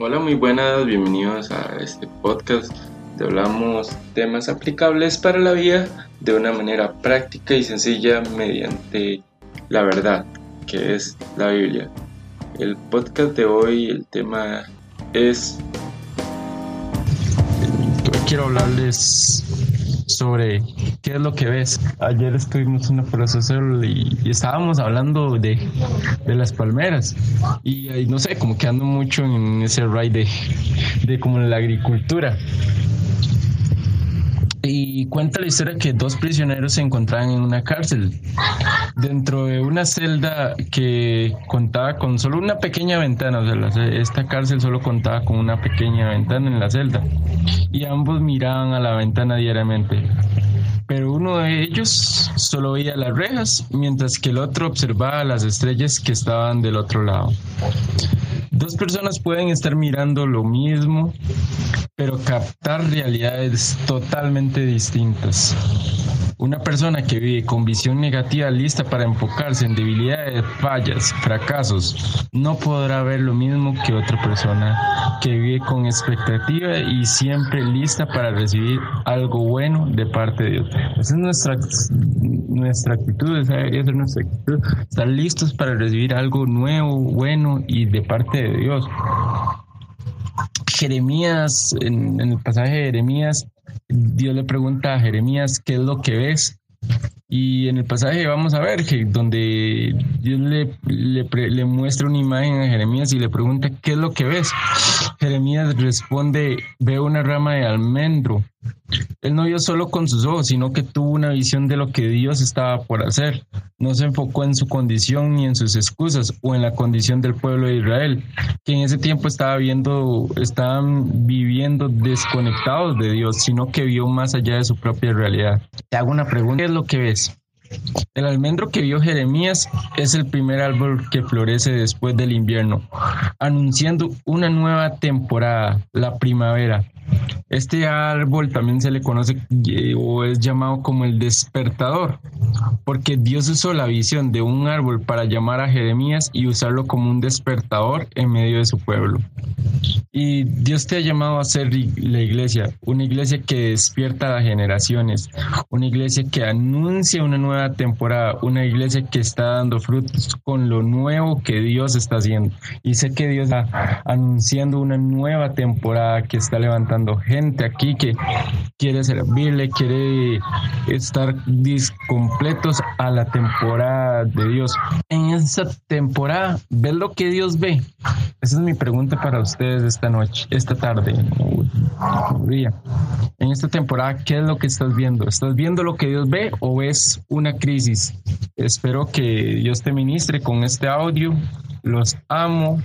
Hola, muy buenas, bienvenidos a este podcast de hablamos temas aplicables para la vida de una manera práctica y sencilla mediante la verdad, que es la Biblia. El podcast de hoy, el tema es... Quiero hablarles sobre qué es lo que ves. Ayer estuvimos en un proceso y, estábamos hablando de, de, las palmeras y, no sé, como que ando mucho en ese ride de, de como la agricultura. Y cuenta la historia que dos prisioneros se encontraban en una cárcel, dentro de una celda que contaba con solo una pequeña ventana, o sea, esta cárcel solo contaba con una pequeña ventana en la celda, y ambos miraban a la ventana diariamente pero uno de ellos solo veía las rejas, mientras que el otro observaba las estrellas que estaban del otro lado. Dos personas pueden estar mirando lo mismo, pero captar realidades totalmente distintas. Una persona que vive con visión negativa lista para enfocarse en debilidades, fallas, fracasos, no podrá ver lo mismo que otra persona que vive con expectativa y siempre lista para recibir algo bueno de parte de Dios. Esa es nuestra, nuestra actitud, esa ser nuestra actitud. Estar listos para recibir algo nuevo, bueno y de parte de Dios. Jeremías, en, el pasaje de Jeremías, Dios le pregunta a Jeremías, ¿qué es lo que ves? Y en el pasaje vamos a ver donde Dios le, le, muestra una imagen a Jeremías y le pregunta, ¿qué es lo que ves? Jeremías responde, veo una rama de almendro él no vio solo con sus ojos, sino que tuvo una visión de lo que Dios estaba por hacer. No se enfocó en su condición ni en sus excusas o en la condición del pueblo de Israel, que en ese tiempo estaba viendo, estaban viviendo desconectados de Dios, sino que vio más allá de su propia realidad. Te hago una pregunta, ¿qué es lo que ves? El almendro que vio Jeremías es el primer árbol que florece después del invierno, anunciando una nueva temporada, la primavera. Este árbol también se le conoce eh, o es llamado como el despertador, porque Dios usó la visión de un árbol para llamar a Jeremías y usarlo como un despertador en medio de su pueblo. Y Dios te ha llamado a ser la iglesia, una iglesia que despierta a las generaciones, una iglesia que anuncia una nueva temporada, una iglesia que está dando frutos con lo nuevo que Dios está haciendo. Y sé que Dios está anunciando una nueva temporada que está levantando gente aquí que quiere servirle, quiere estar a la temporada de Dios. En esa temporada, ¿ves lo que Dios ve? Esa es mi pregunta para ustedes esta noche, esta tarde, En esta temporada, ¿qué es lo que estás viendo? ¿Estás viendo lo que Dios ve o ves una crisis? Espero que Dios te ministre con este audio. Los amo